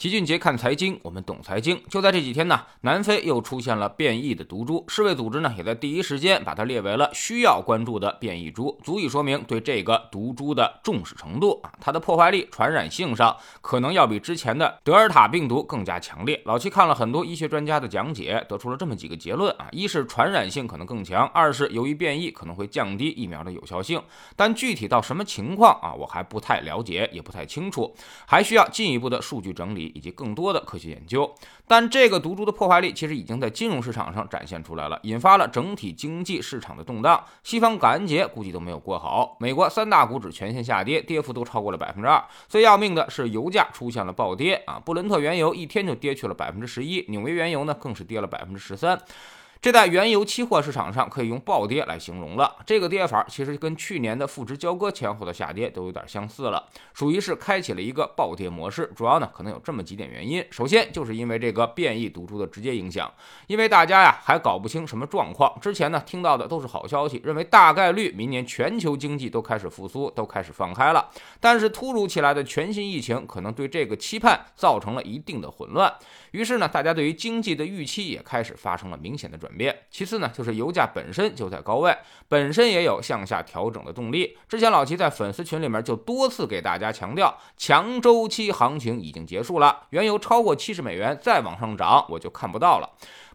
齐俊杰看财经，我们懂财经。就在这几天呢，南非又出现了变异的毒株，世卫组织呢也在第一时间把它列为了需要关注的变异株，足以说明对这个毒株的重视程度啊。它的破坏力、传染性上可能要比之前的德尔塔病毒更加强烈。老齐看了很多医学专家的讲解，得出了这么几个结论啊：一是传染性可能更强；二是由于变异可能会降低疫苗的有效性。但具体到什么情况啊，我还不太了解，也不太清楚，还需要进一步的数据整理。以及更多的科学研究，但这个毒株的破坏力其实已经在金融市场上展现出来了，引发了整体经济市场的动荡。西方感恩节估计都没有过好，美国三大股指全线下跌，跌幅都超过了百分之二。最要命的是油价出现了暴跌啊，布伦特原油一天就跌去了百分之十一，纽约原油呢更是跌了百分之十三。这在原油期货市场上可以用暴跌来形容了。这个跌法其实跟去年的负值交割前后的下跌都有点相似了，属于是开启了一个暴跌模式。主要呢可能有这么几点原因。首先就是因为这个变异毒株的直接影响，因为大家呀还搞不清什么状况。之前呢听到的都是好消息，认为大概率明年全球经济都开始复苏，都开始放开了。但是突如其来的全新疫情可能对这个期盼造成了一定的混乱。于是呢大家对于经济的预期也开始发生了明显的转。变。其次呢，就是油价本身就在高位，本身也有向下调整的动力。之前老齐在粉丝群里面就多次给大家强调，强周期行情已经结束了，原油超过七十美元再往上涨，我就看不到了。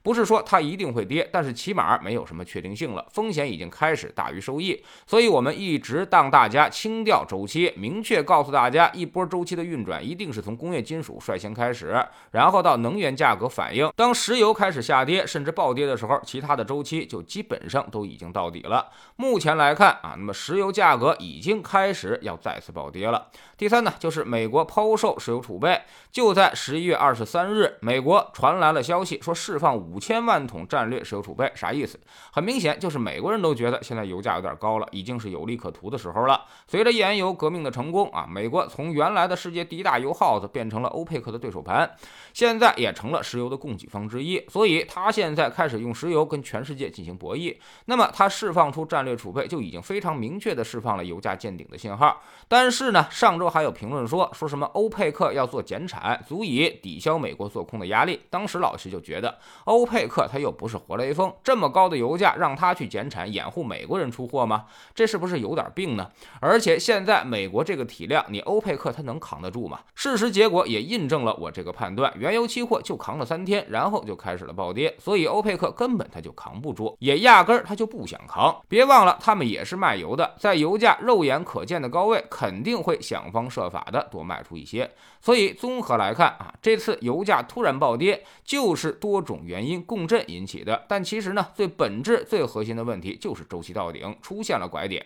不是说它一定会跌，但是起码没有什么确定性了，风险已经开始大于收益，所以我们一直当大家清掉周期，明确告诉大家，一波周期的运转一定是从工业金属率先开始，然后到能源价格反应。当石油开始下跌甚至暴跌的时候，其他的周期就基本上都已经到底了。目前来看啊，那么石油价格已经开始要再次暴跌了。第三呢，就是美国抛售石油储备，就在十一月二十三日，美国传来了消息，说释放五。五千万桶战略石油储备啥意思？很明显，就是美国人都觉得现在油价有点高了，已经是有利可图的时候了。随着页岩油革命的成功啊，美国从原来的世界第一大油耗子变成了欧佩克的对手盘，现在也成了石油的供给方之一。所以，他现在开始用石油跟全世界进行博弈。那么，他释放出战略储备，就已经非常明确的释放了油价见顶的信号。但是呢，上周还有评论说，说什么欧佩克要做减产，足以抵消美国做空的压力。当时老师就觉得欧。欧佩克他又不是活雷锋，这么高的油价让他去减产掩护美国人出货吗？这是不是有点病呢？而且现在美国这个体量，你欧佩克他能扛得住吗？事实结果也印证了我这个判断，原油期货就扛了三天，然后就开始了暴跌，所以欧佩克根本他就扛不住，也压根儿他就不想扛。别忘了，他们也是卖油的，在油价肉眼可见的高位，肯定会想方设法的多卖出一些。所以综合来看啊，这次油价突然暴跌，就是多种原因。因共振引起的，但其实呢，最本质、最核心的问题就是周期到顶出现了拐点。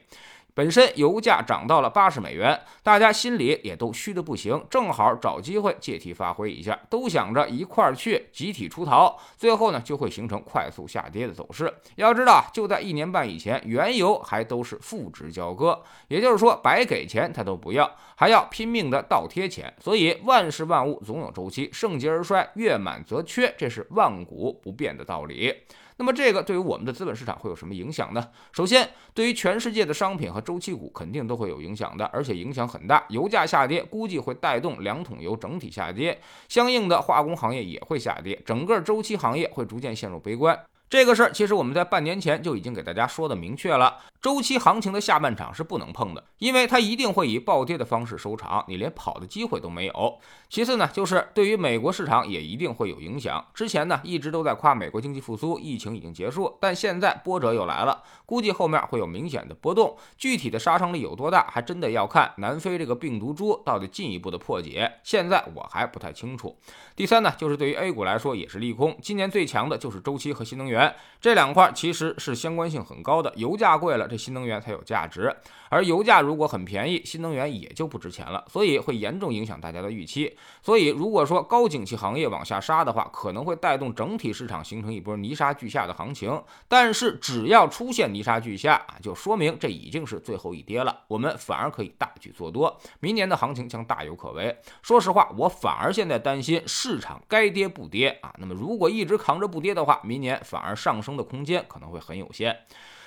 本身油价涨到了八十美元，大家心里也都虚的不行，正好找机会借题发挥一下，都想着一块儿去集体出逃，最后呢就会形成快速下跌的走势。要知道，就在一年半以前，原油还都是负值交割，也就是说白给钱他都不要，还要拼命的倒贴钱。所以万事万物总有周期，盛极而衰，月满则缺，这是万古不变的道理。那么这个对于我们的资本市场会有什么影响呢？首先，对于全世界的商品和周期股肯定都会有影响的，而且影响很大。油价下跌，估计会带动两桶油整体下跌，相应的化工行业也会下跌，整个周期行业会逐渐陷入悲观。这个事儿其实我们在半年前就已经给大家说的明确了，周期行情的下半场是不能碰的，因为它一定会以暴跌的方式收场，你连跑的机会都没有。其次呢，就是对于美国市场也一定会有影响。之前呢一直都在夸美国经济复苏，疫情已经结束，但现在波折又来了，估计后面会有明显的波动，具体的杀伤力有多大，还真的要看南非这个病毒株到底进一步的破解，现在我还不太清楚。第三呢，就是对于 A 股来说也是利空，今年最强的就是周期和新能源源。这两块其实是相关性很高的，油价贵了，这新能源才有价值；而油价如果很便宜，新能源也就不值钱了，所以会严重影响大家的预期。所以如果说高景气行业往下杀的话，可能会带动整体市场形成一波泥沙俱下的行情。但是只要出现泥沙俱下啊，就说明这已经是最后一跌了，我们反而可以大举做多，明年的行情将大有可为。说实话，我反而现在担心市场该跌不跌啊。那么如果一直扛着不跌的话，明年反而。而上升的空间可能会很有限。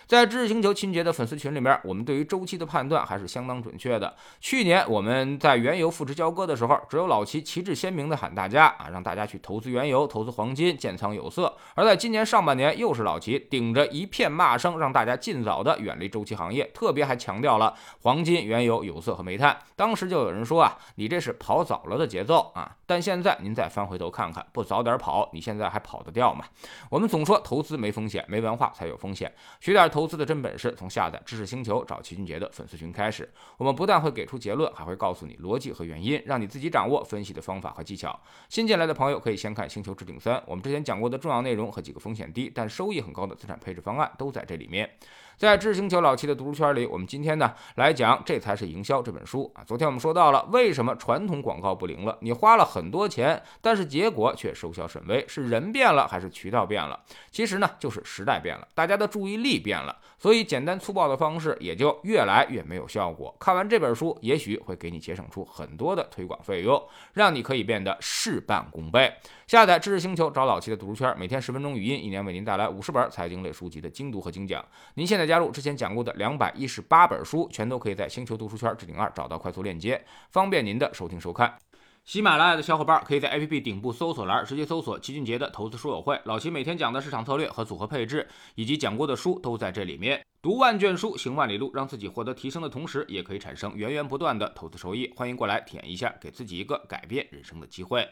在知识星球秦杰的粉丝群里面，我们对于周期的判断还是相当准确的。去年我们在原油负值交割的时候，只有老齐旗帜鲜明的喊大家啊，让大家去投资原油、投资黄金、建仓有色；而在今年上半年，又是老齐顶着一片骂声，让大家尽早的远离周期行业，特别还强调了黄金、原油、有色和煤炭。当时就有人说啊，你这是跑早了的节奏啊！但现在您再翻回头看看，不早点跑，你现在还跑得掉吗？我们总说投资没风险，没文化才有风险。学点投资的真本事，从下载知识星球找齐俊杰的粉丝群开始。我们不但会给出结论，还会告诉你逻辑和原因，让你自己掌握分析的方法和技巧。新进来的朋友可以先看《星球置顶三》，我们之前讲过的重要内容和几个风险低但收益很高的资产配置方案都在这里面。在知识星球老七的读书圈里，我们今天呢来讲《这才是营销》这本书啊。昨天我们说到了为什么传统广告不灵了，你花了很多钱，但是结果却收效甚微，是人变了还是渠道变了？其实呢，就是时代变了，大家的注意力变了，所以简单粗暴的方式也就越来越没有效果。看完这本书，也许会给你节省出很多的推广费用，让你可以变得事半功倍。下载知识星球，找老七的读书圈，每天十分钟语音，一年为您带来五十本财经类书籍的精读和精讲。您现在加入之前讲过的两百一十八本书，全都可以在星球读书圈置顶二找到快速链接，方便您的收听收看。喜马拉雅的小伙伴可以在 APP 顶部搜索栏直接搜索齐俊杰的投资书友会，老齐每天讲的市场策略和组合配置，以及讲过的书都在这里面。读万卷书，行万里路，让自己获得提升的同时，也可以产生源源不断的投资收益。欢迎过来体验一下，给自己一个改变人生的机会。